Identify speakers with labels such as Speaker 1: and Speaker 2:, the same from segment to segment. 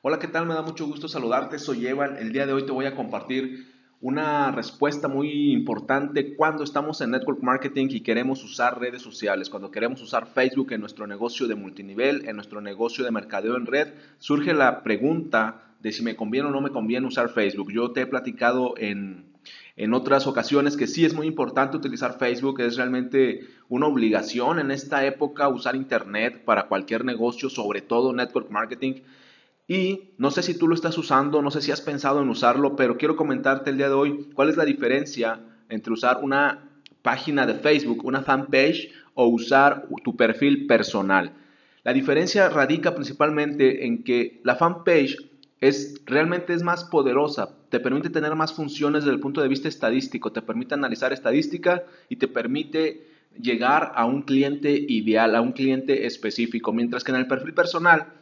Speaker 1: Hola, ¿qué tal? Me da mucho gusto saludarte. Soy Evan. El día de hoy te voy a compartir una respuesta muy importante cuando estamos en network marketing y queremos usar redes sociales, cuando queremos usar Facebook en nuestro negocio de multinivel, en nuestro negocio de mercadeo en red, surge la pregunta de si me conviene o no me conviene usar Facebook. Yo te he platicado en, en otras ocasiones que sí es muy importante utilizar Facebook, es realmente una obligación en esta época usar Internet para cualquier negocio, sobre todo network marketing. Y no sé si tú lo estás usando, no sé si has pensado en usarlo, pero quiero comentarte el día de hoy cuál es la diferencia entre usar una página de Facebook, una fanpage o usar tu perfil personal. La diferencia radica principalmente en que la fanpage es realmente es más poderosa, te permite tener más funciones desde el punto de vista estadístico, te permite analizar estadística y te permite llegar a un cliente ideal, a un cliente específico, mientras que en el perfil personal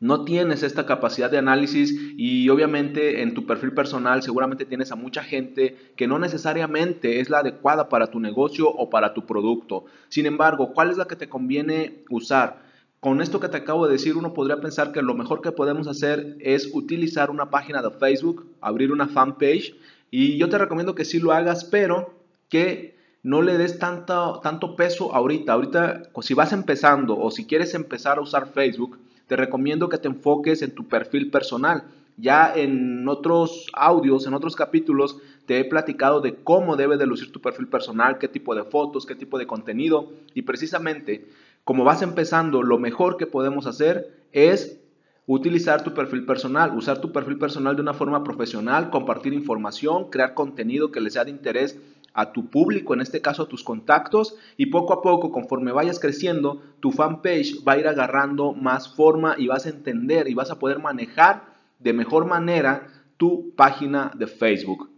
Speaker 1: no tienes esta capacidad de análisis y obviamente en tu perfil personal seguramente tienes a mucha gente que no necesariamente es la adecuada para tu negocio o para tu producto. Sin embargo, ¿cuál es la que te conviene usar? Con esto que te acabo de decir, uno podría pensar que lo mejor que podemos hacer es utilizar una página de Facebook, abrir una fanpage y yo te recomiendo que sí lo hagas, pero que no le des tanto, tanto peso ahorita. Ahorita, si vas empezando o si quieres empezar a usar Facebook, te recomiendo que te enfoques en tu perfil personal. Ya en otros audios, en otros capítulos, te he platicado de cómo debe de lucir tu perfil personal, qué tipo de fotos, qué tipo de contenido. Y precisamente, como vas empezando, lo mejor que podemos hacer es utilizar tu perfil personal, usar tu perfil personal de una forma profesional, compartir información, crear contenido que le sea de interés a tu público, en este caso a tus contactos, y poco a poco, conforme vayas creciendo, tu fanpage va a ir agarrando más forma y vas a entender y vas a poder manejar de mejor manera tu página de Facebook.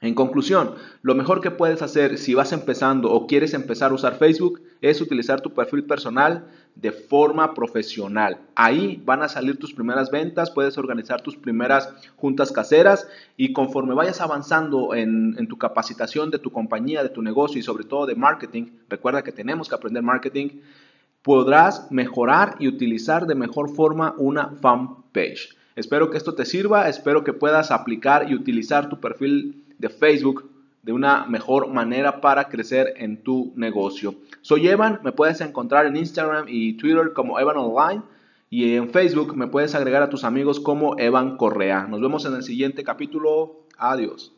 Speaker 1: En conclusión, lo mejor que puedes hacer si vas empezando o quieres empezar a usar Facebook es utilizar tu perfil personal de forma profesional. Ahí van a salir tus primeras ventas, puedes organizar tus primeras juntas caseras y conforme vayas avanzando en, tu capacitación de tu compañía, de tu negocio y sobre todo de marketing, recuerda que tenemos que aprender marketing, podrás mejorar y utilizar de mejor forma una fanpage. Espero que esto te sirva, espero que puedas aplicar y utilizar tu perfil de Facebook de una mejor manera para crecer en tu negocio. Soy Evan, me puedes encontrar en Instagram y Twitter como Evan Online y en Facebook me puedes agregar a tus amigos como Evan Correa. Nos vemos en el siguiente capítulo. Adiós.